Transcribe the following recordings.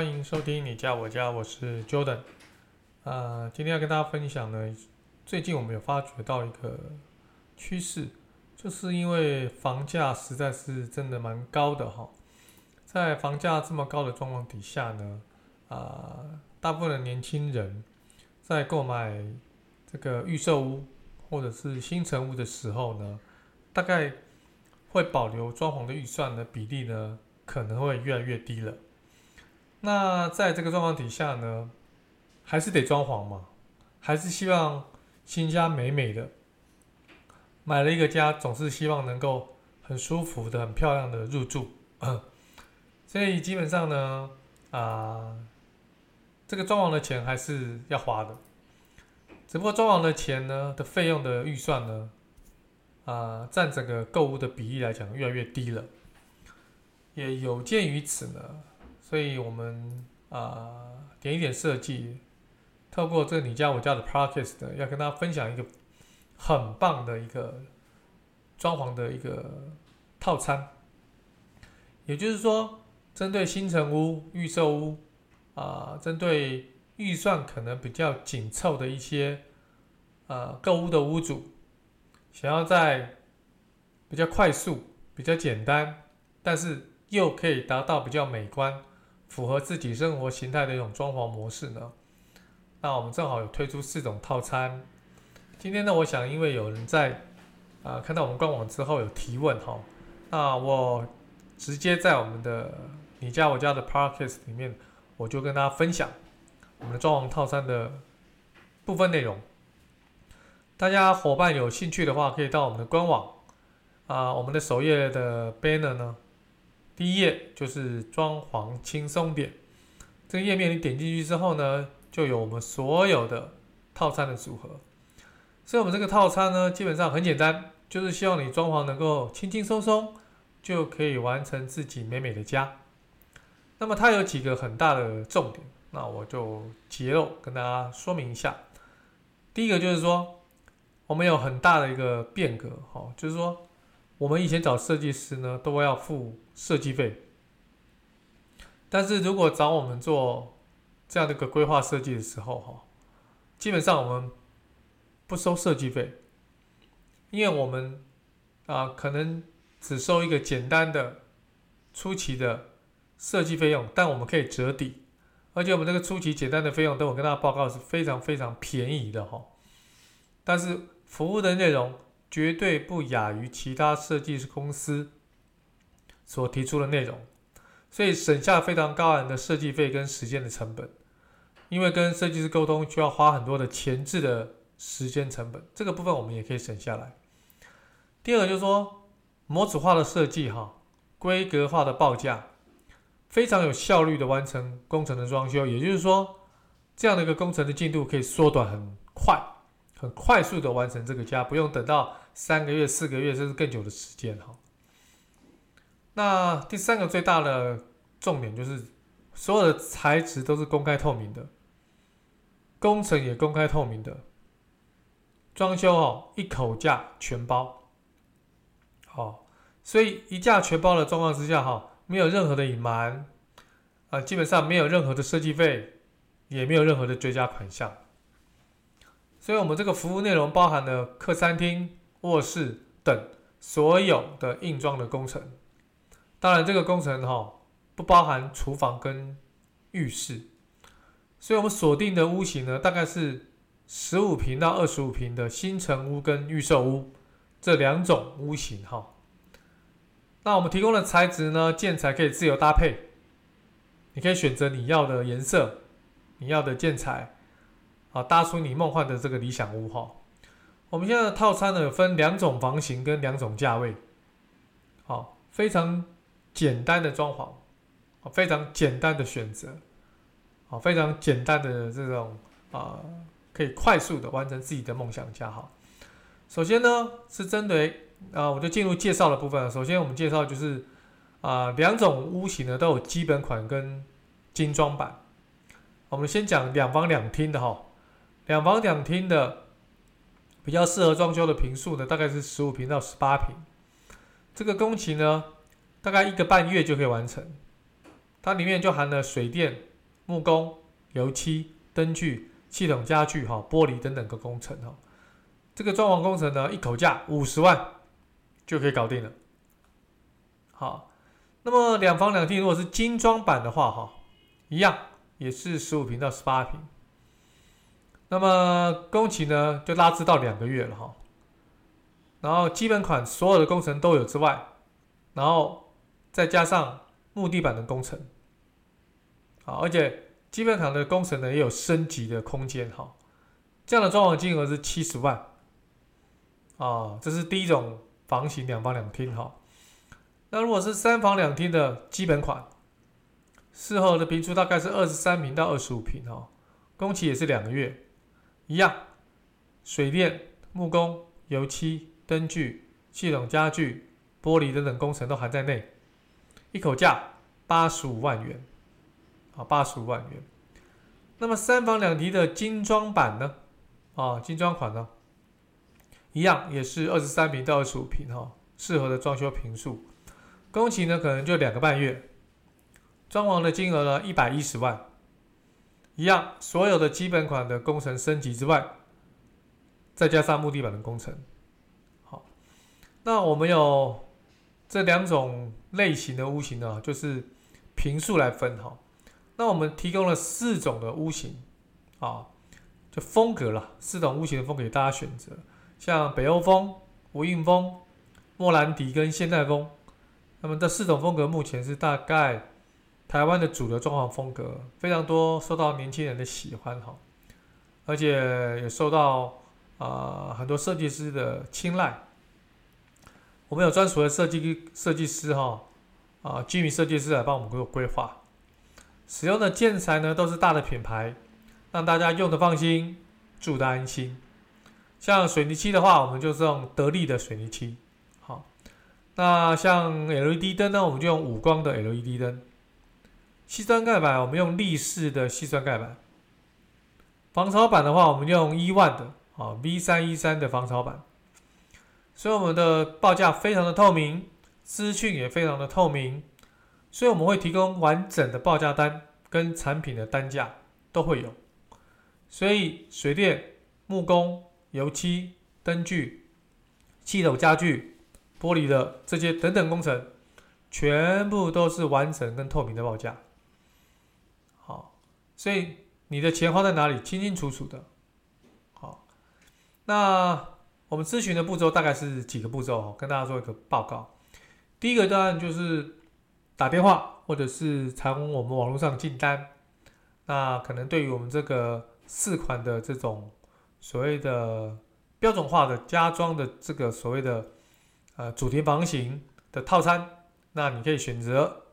欢迎收听你家我家，我是 Jordan。呃，今天要跟大家分享呢，最近我们有发觉到一个趋势，就是因为房价实在是真的蛮高的哈，在房价这么高的状况底下呢，啊、呃，大部分的年轻人在购买这个预售屋或者是新成屋的时候呢，大概会保留装潢的预算的比例呢，可能会越来越低了。那在这个状况底下呢，还是得装潢嘛，还是希望新家美美的。买了一个家，总是希望能够很舒服的、很漂亮的入住。所以基本上呢，啊、这个装潢的钱还是要花的。只不过装潢的钱呢的费用的预算呢，啊、占整个购物的比例来讲越来越低了。也有鉴于此呢。所以，我们啊、点一点设计，透过这个你家我家的 Podcast 要跟大家分享一个很棒的一个装潢的一个套餐。也就是说，针对新城屋、预售屋啊、针对预算可能比较紧凑的一些呃购屋的屋主，想要在比较快速、比较简单，但是又可以达到比较美观。符合自己生活形态的一种装潢模式呢？那我们正好有推出四种套餐。今天呢，我想因为有人在啊、看到我们官网之后有提问哈，那我直接在我们的你家我家的 Podcast 里面，我就跟大家分享我们的装潢套餐的部分内容。大家伙伴有兴趣的话，可以到我们的官网啊、我们的首页的 banner 呢。第一页就是装潢轻松点，这个页面你点进去之后呢，就有我们所有的套餐的组合。所以，我们这个套餐呢，基本上很简单，就是希望你装潢能够轻轻松松就可以完成自己美美的家。那么，它有几个很大的重点，那我就揭露跟大家说明一下。第一个就是说，我们有很大的一个变革，哈，就是说。我们以前找设计师呢，都要付设计费。但是如果找我们做这样的一个规划设计的时候，哈，基本上我们不收设计费，因为我们啊可能只收一个简单的初期的设计费用，但我们可以折抵，而且我们这个初期简单的费用，等我跟大家报告是非常非常便宜的哈。但是服务的内容。绝对不亚于其他设计师公司所提出的内容，所以省下非常高昂的设计费跟时间的成本。因为跟设计师沟通需要花很多的前置的时间成本，这个部分我们也可以省下来。第二个就是说，模组化的设计，哈，规格化的报价，非常有效率的完成工程的装修。也就是说，这样的一个工程的进度可以缩短很快。很快速的完成这个家，不用等到三个月、四个月甚至更久的时间哈。那第三个最大的重点就是，所有的材质都是公开透明的，工程也公开透明的，装修哦一口价全包，好，所以一价全包的状况之下哈，没有任何的隐瞒，啊，基本上没有任何的设计费，也没有任何的追加款项。所以，我们这个服务内容包含了客餐厅、卧室等所有的硬装的工程。当然，这个工程哈不包含厨房跟浴室。所以我们锁定的屋型呢，大概是十五平到二十五平的新成屋跟预售屋这两种屋型哈。那我们提供的材质呢，建材可以自由搭配，你可以选择你要的颜色，你要的建材。啊，搭出你梦幻的这个理想屋哈！我们现在的套餐呢，分两种房型跟两种价位，好，非常简单的装潢，非常简单的选择，啊，非常简单的这种啊，可以快速的完成自己的梦想家哈。首先呢，是针对啊，我就进入介绍的部分。首先我们介绍就是啊，两种屋型呢都有基本款跟精装版。我们先讲两房两厅的哈，两房两厅的比较适合装修的坪数呢，大概是十五平到十八平。这个工期呢，大概一个半月就可以完成。它里面就含了水电、木工、油漆、灯具、系统家具、哈玻璃等等个工程哈。这个装潢工程呢，一口价五十万就可以搞定了。好，那么两房两厅如果是精装版的话，哈，一样也是十五平到十八平。那么工期呢，就拉至到两个月了哈。然后基本款所有的工程都有之外，然后再加上。木地板的工程，好，而且基本款的工程呢也有升级的空间，哈，这样的装潢金额是七十万，啊，这是第一种房型两房两厅，哈。那如果是三房两厅的基本款，适合的坪数大概是二十三坪到二十五坪，哈，工期也是两个月，一样，水电、木工、油漆、灯具、系统家具、玻璃等等工程都含在内。一口价八十五万元，啊，八十五万元。那么三房两厅的精装版呢？啊，精装款呢，一样也是二十三平到二十五平哈，适合的装修坪数。工期呢可能就两个半月。装潢的金额呢一百一十万，一样所有的基本款的工程升级之外，再加上木地板的工程。好，那我们有。这两种类型的屋型呢，就是平数来分哈。那我们提供了四种的屋型啊，就风格了，四种屋型的风格给大家选择，像北欧风、无印风、莫兰迪跟现代风。那么这四种风格目前是大概台湾的主流装潢风格，非常多受到年轻人的喜欢哈，而且也受到啊、很多设计师的青睐。我们有专属的设计设计师哈，啊，居民设计师来帮我们做规划。使用的建材呢都是大的品牌，让大家用的放心，住的安心。像水泥漆的话，我们就是用得力的水泥漆。好，那像 LED 灯呢，我们就用五光的 LED 灯。矽酸钙板我们用立式的矽酸钙板。防潮板的话，我们用伊万的啊 V 三一三的防潮板。所以我们的报价非常的透明，资讯也非常的透明，所以我们会提供完整的报价单跟产品的单价都会有。所以水电、木工、油漆、灯具、系统家具、玻璃的这些等等工程，全部都是完整跟透明的报价。所以你的钱花在哪里，清清楚楚的。好，那。我们咨询的步骤大概是几个步骤，跟大家做一个报告。第一个当然就是打电话，或者是从我们网络上进单。那可能对于我们这个四款的这种所谓的标准化的家装的这个所谓的呃主题房型的套餐，那你可以选择，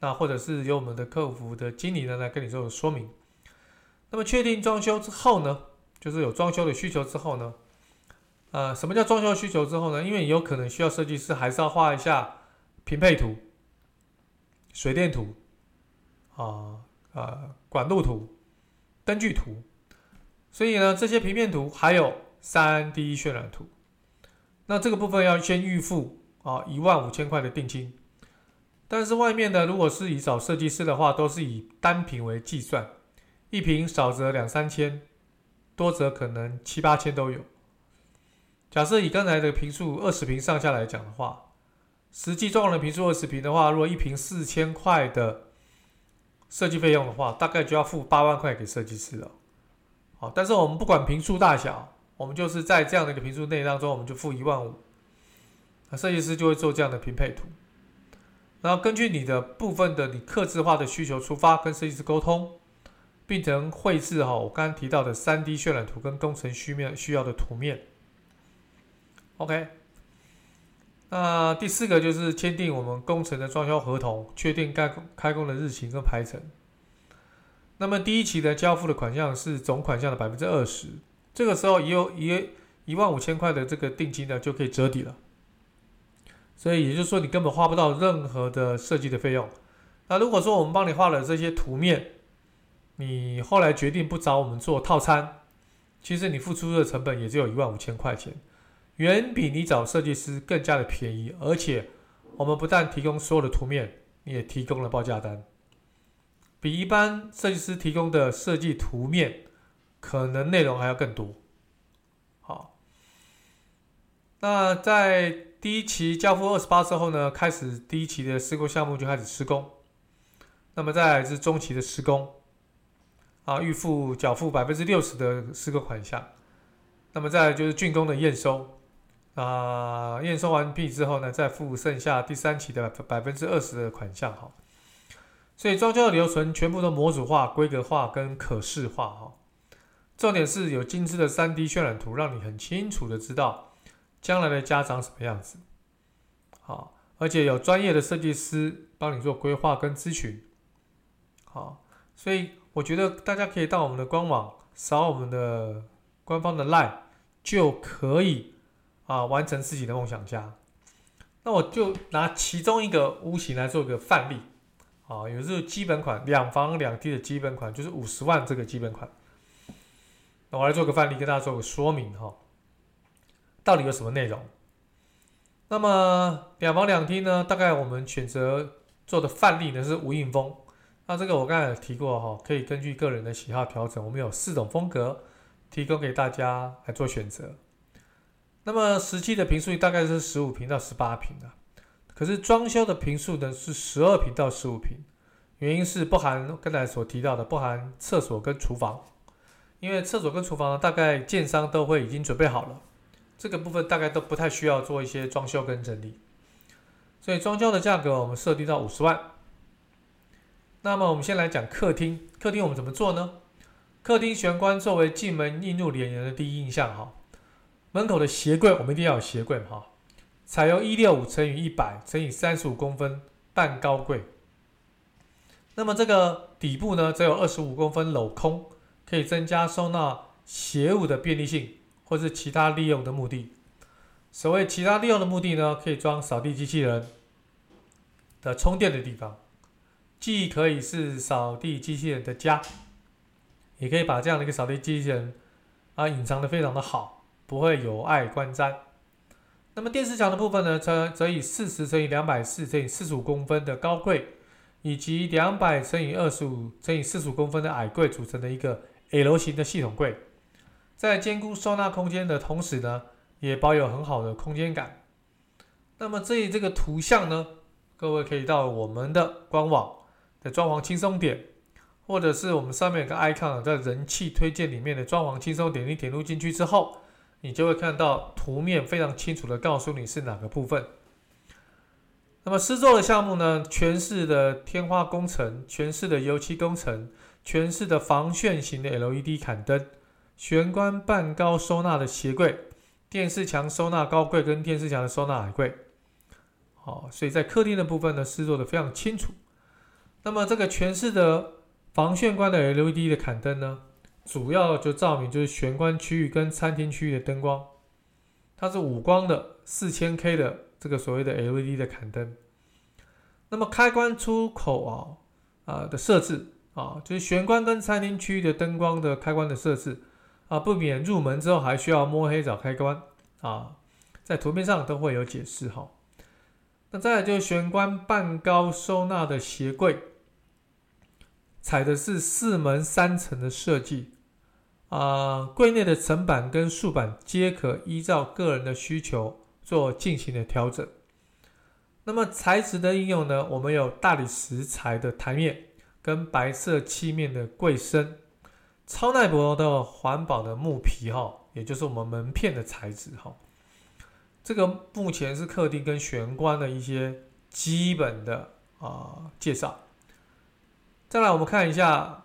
那或者是由我们的客服的经理呢来跟你做说明。那么确定装修之后呢，就是有装修的需求之后呢。呃，什么叫装修需求之后呢？因为你有可能需要设计师还是要画一下平配图、水电图啊、呃管路图、灯具图，所以呢，这些平面图还有三 D 渲染图。那这个部分要先预付啊一万五千块的定金。但是外面呢，如果是以找设计师的话，都是以单坪为计算，一瓶少则两三千，多则可能七八千都有。假设以刚才的坪数二十坪上下来讲的话，实际装潢的坪数二十坪的话，如果一坪四千块的设计费用的话，大概就要付八万块给设计师了。好，但是我们不管坪数大小，我们就是在这样的一个坪数内当中，我们就付一万五，那设计师就会做这样的平配图，然后根据你的部分的你客制化的需求出发，跟设计师沟通，并成绘制哈我刚刚提到的三 D 渲染图跟工程需面需要的图面。OK，那第四个就是签订我们工程的装修合同，确定该开工的日期跟排程。那么第一期的交付的款项是总款项的百分之二十，这个时候也有一一万五千块的这个定金呢就可以折抵了。所以也就是说，你根本花不到任何的设计的费用。那如果说我们帮你画了这些图面，你后来决定不找我们做套餐，其实你付出的成本也只有一万五千块钱。远比你找设计师更加的便宜，而且我们不但提供所有的图面，你也提供了报价单，比一般设计师提供的设计图面可能内容还要更多。好，那在第一期交付二十八之后呢，开始第一期的施工项目就开始施工，那么再来是中期的施工，啊，预付缴付百分之六十的施工款项，那么再就是竣工的验收。啊，验收完毕之后呢，再付剩下第三期的百分之二十的款项哈。所以装修的流程全部都模组化、规格化跟可视化哈。重点是有精致的 3D 渲染图，让你很清楚的知道将来的家长什么样子。好，而且有专业的设计师帮你做规划跟咨询。好，所以我觉得大家可以到我们的官网扫我们的官方的 LINE 就可以。啊，完成自己的梦想家。那我就拿其中一个屋型来做个范例。啊，有这个基本款，两房两厅的基本款就是五十万这个基本款。那我来做个范例，跟大家做个说明哈。到底有什么内容？那么两房两厅呢？大概我们选择做的范例呢是无印风。那这个我刚才有提过哈，可以根据个人的喜好调整。我们有四种风格，提供给大家来做选择。那么实际的坪数大概是十五坪到十八坪啊，可是装修的坪数呢是十二坪到十五坪，原因是不含刚才所提到的不含厕所跟厨房，因为厕所跟厨房大概建商都会已经准备好了，这个部分大概都不太需要做一些装修跟整理，所以装修的价格我们设定到五十万。那么我们先来讲客厅，客厅我们怎么做呢？客厅玄关作为进门映入眼帘的第一印象哈。门口的鞋柜，我们一定要有鞋柜哈。采用一六五乘以一百乘以三十五公分半高柜。那么这个底部呢，则有二十五公分镂空，可以增加收纳鞋物的便利性，或是其他利用的目的。所谓其他利用的目的呢，可以装扫地机器人的充电的地方，既可以是扫地机器人的家，也可以把这样的一个扫地机器人啊隐藏的非常的好。不会有碍观瞻。那么电视墙的部分呢，则则以四十乘以两百四乘以四十五公分的高柜，以及两百乘以二十五乘以四十五公分的矮柜组成的一个 L 型的系统柜，在兼顾收纳空间的同时呢，也保有很好的空间感。那么这里这个图像呢，各位可以到我们的官网的装潢轻松点，或者是我们上面有个 icon 在人气推荐里面的装潢轻松点，你点入进去之后。你就会看到图面非常清楚的告诉你是哪个部分。那么施作的项目呢，全市的天花工程、全市的油漆工程、全市的防眩型的 LED 砍灯、玄关半高收纳的鞋柜、电视墙收纳高柜跟电视墙的收纳矮柜。好，所以在客厅的部分呢，施作的非常清楚。那么这个全室的防眩光的 LED 的砍灯呢，主要就照明就是玄关区域跟餐厅区域的灯光，它是五光的四千 K 的这个所谓的 LED 的砍灯。那么开关出口啊啊的设置啊，就是玄关跟餐厅区域的灯光的开关的设置啊，不免入门之后还需要摸黑找开关啊，在图片上都会有解释哈。那再就是玄关半高收纳的鞋柜，采的是四门三层的设计。啊，柜内的层板跟竖板皆可依照个人的需求做进行的调整。那么材质的应用呢？我们有大理石材的台面跟白色漆面的柜身，超耐磨的环保的木皮哈，也就是我们门片的材质哈。这个目前是客厅跟玄关的一些基本的啊介绍。再来，我们看一下。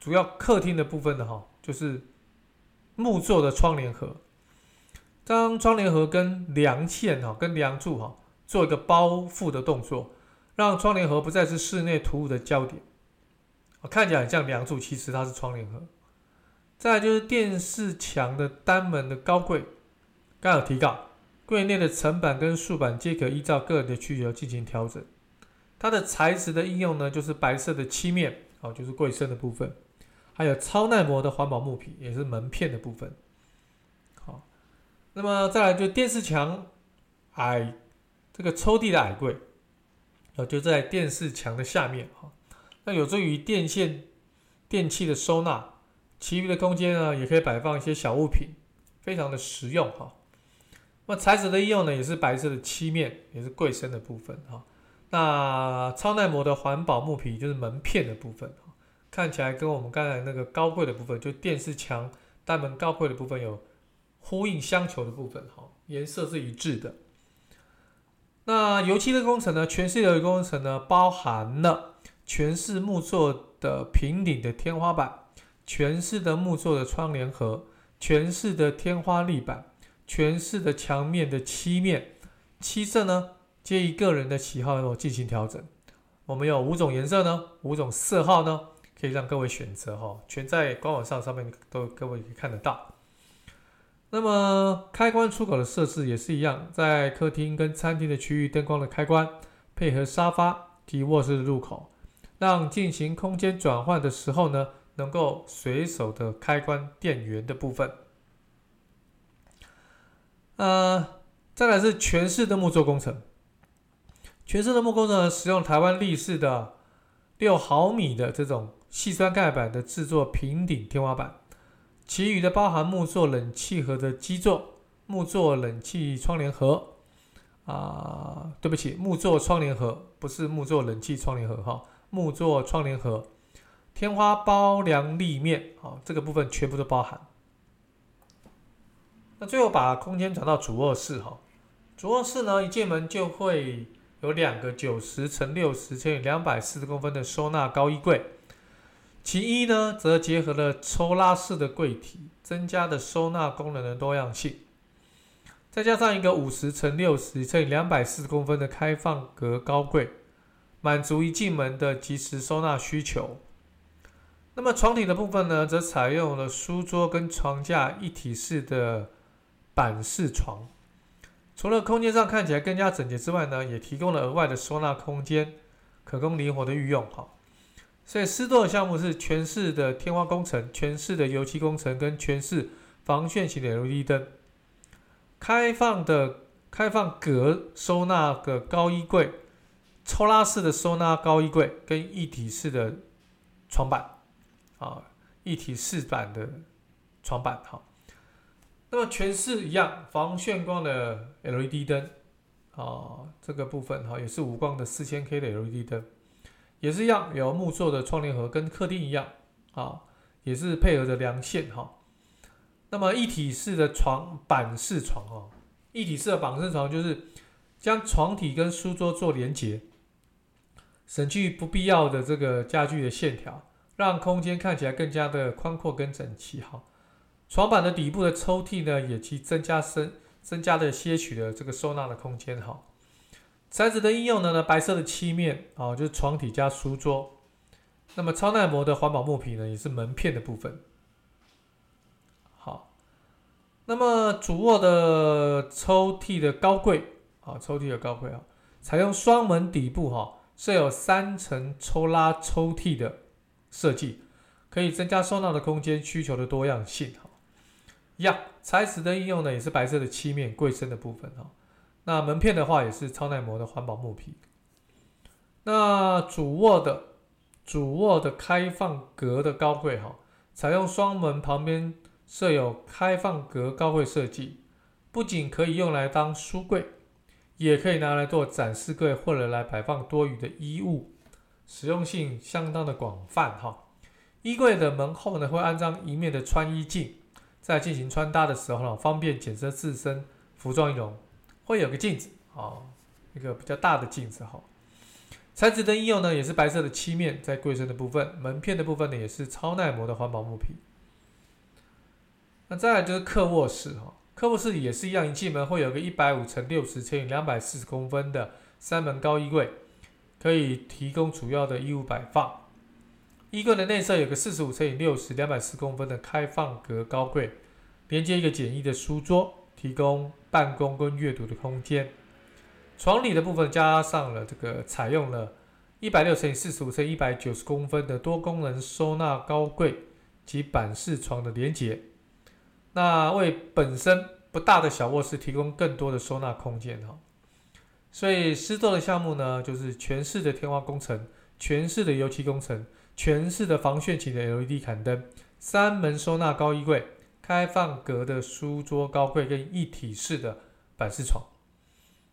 主要客厅的部分的哈，就是木做的窗帘盒，将窗帘盒跟梁线哈、跟梁柱哈做一个包覆的动作，让窗帘盒不再是室内突兀的焦点。看起来很像梁柱，其实它是窗帘盒。再来就是电视墙的单门的高柜，刚有提到，柜内的层板跟竖板皆可依照个人的需求进行调整。它的材质的应用呢，就是白色的漆面，哦，就是柜身的部分，还有超耐磨的环保木皮，也是门片的部分。好，那么再来就电视墙矮这个抽屉的矮柜，哦，就在电视墙的下面，哈。那有助于电线、电器的收纳，其余的空间呢，也可以摆放一些小物品，非常的实用哈。那材质的应用呢，也是白色的漆面，也是柜身的部分哈。那超耐磨的环保木皮就是门片的部分哈，看起来跟我们刚才那个高柜的部分，就电视墙单门高柜的部分有呼应相求的部分哈，颜色是一致的。那油漆的工程呢，全系的工程呢，包含了。全是木做的平顶的天花板，全是的木做的窗帘盒，全是的天花立板，全是的墙面的漆面，漆色呢，皆以个人的喜好哦进行调整。我们有五种颜色呢，五种色号呢，可以让各位选择哈，全在官网上上面都各位可以看得到。那么开关出口的设置也是一样，在客厅跟餐厅的区域灯光的开关，配合沙发及卧室的入口。让进行空间转换的时候呢，能够随手的开关电源的部分。呃，再来是全室的木作工程。全室的木工程呢，使用台湾立式的六毫米的这种细酸盖板的制作平顶天花板，其余的包含木作冷气盒的基座、木作冷气窗帘盒。啊、对不起，木作窗帘盒不是木作冷气窗帘盒哈。木作窗帘盒、天花包梁立面，啊，这个部分全部都包含。那最后把空间转到主卧室，哈，主卧室呢，一进门就会有两个九十乘六十乘以两百四十公分的收纳高衣柜，其一呢，则结合了抽拉式的柜体，增加的收纳功能的多样性，再加上一个五十乘六十乘以两百四十公分的开放格高柜。满足一进门的及时收纳需求。那么床体的部分呢，则采用了书桌跟床架一体式的板式床。除了空间上看起来更加整洁之外呢，也提供了额外的收纳空间，可供灵活的运用。哈，所以施作的项目是全市的天花工程、全市的油漆工程跟全市防眩型的 LED 灯。开放的开放格收纳的高衣柜。抽拉式的收纳高衣柜跟一体式的床板，啊，一体式板的床板哈。那么全室一样防眩光的 LED 灯，啊，这个部分哈也是无光的四千 K 的 LED 灯，也是一样有木做的窗帘盒，跟客厅一样啊，也是配合着梁线哈。那么一体式的床板式床哦，一体式的板式床就是将床体跟书桌做连接。省去不必要的这个家具的线条，让空间看起来更加的宽阔跟整齐。哈，床板的底部的抽屉呢，也去增加深增加了些许的这个收纳的空间。哈，材质的应用呢，呢白色的漆面啊，就是床体加书桌。那么超耐磨的环保木皮呢，也是门片的部分。好，那么主卧的抽屉的高柜啊，抽屉的高柜啊，采用双门底部哈。设有三层抽拉抽屉的设计，可以增加收纳的空间需求的多样性。哈，一样材质的应用呢，也是白色的漆面柜身的部分。哈，那门片的话也是超耐磨的环保木皮。那主卧的主卧的开放格的高柜，哈，采用双门旁边设有开放格高柜设计，不仅可以用来当书柜。也可以拿来做展示柜，或者来摆放多余的衣物，实用性相当的广泛哈。衣柜的门后呢，会安装一面的穿衣镜，在进行穿搭的时候呢，方便检测自身服装仪容，会有个镜子啊，一个比较大的镜子哈。材质的应用呢，也是白色的漆面，在柜身的部分，门片的部分呢，也是超耐磨的环保木皮。那再来就是客卧室哈。客卧室也是一样，一进门会有个一百五乘六十乘以两百四十公分的三门高衣柜，可以提供主要的衣物摆放。衣柜的内侧有个四十五乘以六十两百四公分的开放格高柜，连接一个简易的书桌，提供办公跟阅读的空间。床里的部分加上了这个采用了一百六乘以四十五乘以一百九十公分的多功能收纳高柜及板式床的连接，那为本身不大的小卧室提供更多的收纳空间哈。所以施作的项目呢，就是全市的天花工程、全市的油漆工程、全市的防眩起的 LED 嵌灯、三门收纳高衣柜、开放格的书桌高柜跟一体式的板式床，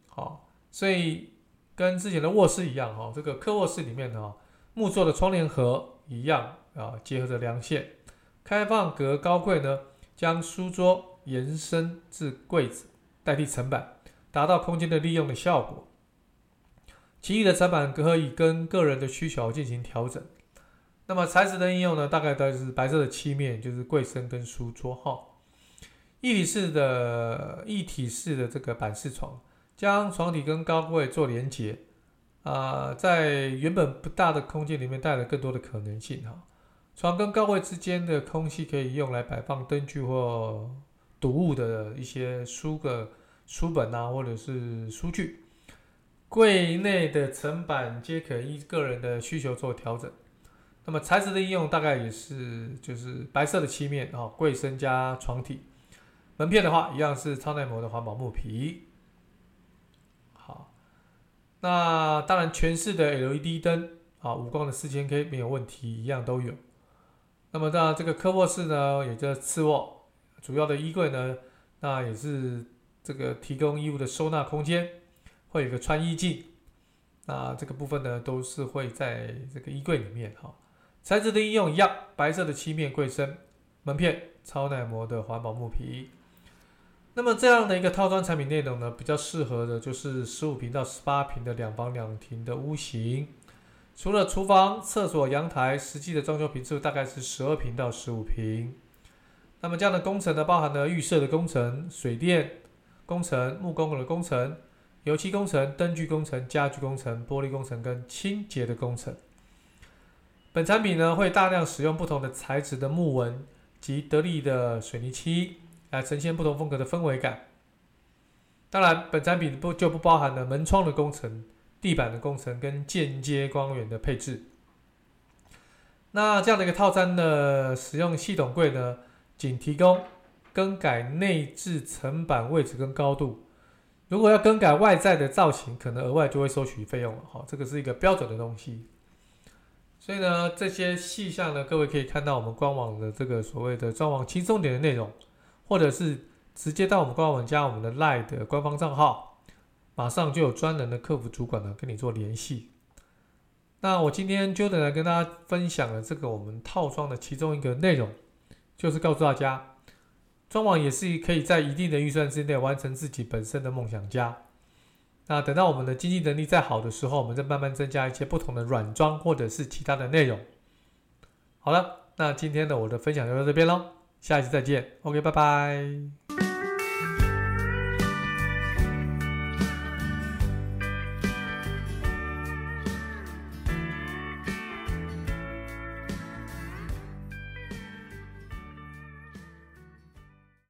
好。所以跟之前的卧室一样哈，这个客卧室里面呢，木做的窗帘盒一样啊，结合着梁线，开放格高柜呢，将书桌延伸至柜子，代替层板，达到空间的利用的效果。其余的层板可以跟个人的需求进行调整。那么材质的应用呢，大概都是白色的漆面，就是柜身跟书桌哈。一体式的一体式的这个板式床。将床体跟高柜做连接，啊、在原本不大的空间里面带来更多的可能性哈。床跟高柜之间的空隙可以用来摆放灯具或读物的一些书个书本啊，或者是书具。柜内的层板皆可依个人的需求做调整。那么材质的应用大概也是就是白色的漆面啊，柜身加床体。门片的话，一样是超耐磨的环保木皮。好那当然，全室的 LED 灯啊，无光的四千 K 没有问题，一样都有。那么，当然这个客卧室呢，也就次卧，主要的衣柜呢，那也是这个提供衣物的收纳空间，会有一个穿衣镜。那这个部分呢，都是会在这个衣柜里面哈。材质的应用一样，白色的漆面柜身，门片超耐磨的环保木皮。那么这样的一个套装产品内容呢，比较适合的就是十五平到十八平的两房两厅的屋型。除了厨房、厕所、阳台，实际的装修坪数大概是十二坪到十五坪。那么这样的工程呢，包含了预设的工程、水电工程、木工的工程、油漆工程、灯具工程、家具工程、玻璃工程跟清洁的工程。本产品呢，会大量使用不同的材质的木纹及得力的水泥漆。来呈现不同风格的氛围感。当然，本产品不就不包含了门窗的工程、地板的工程跟间接光源的配置。那这样的一个套餐的使用系统柜呢，仅提供更改内置层板位置跟高度。如果要更改外在的造型，可能额外就会收取费用了。好，这个是一个标准的东西。所以呢，这些细项呢，各位可以看到我们官网的这个所谓的装潢轻松点的内容。或者是直接到我们官网加我们的 LINE 的官方账号，马上就有专人的客服主管呢跟你做联系。那我今天就来跟大家分享了这个我们套装的其中一个内容，就是告诉大家，装潢也是可以在一定的预算之内完成自己本身的梦想家。那等到我们的经济能力再好的时候，我们再慢慢增加一些不同的软装或者是其他的内容。好了，那今天的我的分享就到这边喽。下一期再见，OK，拜拜。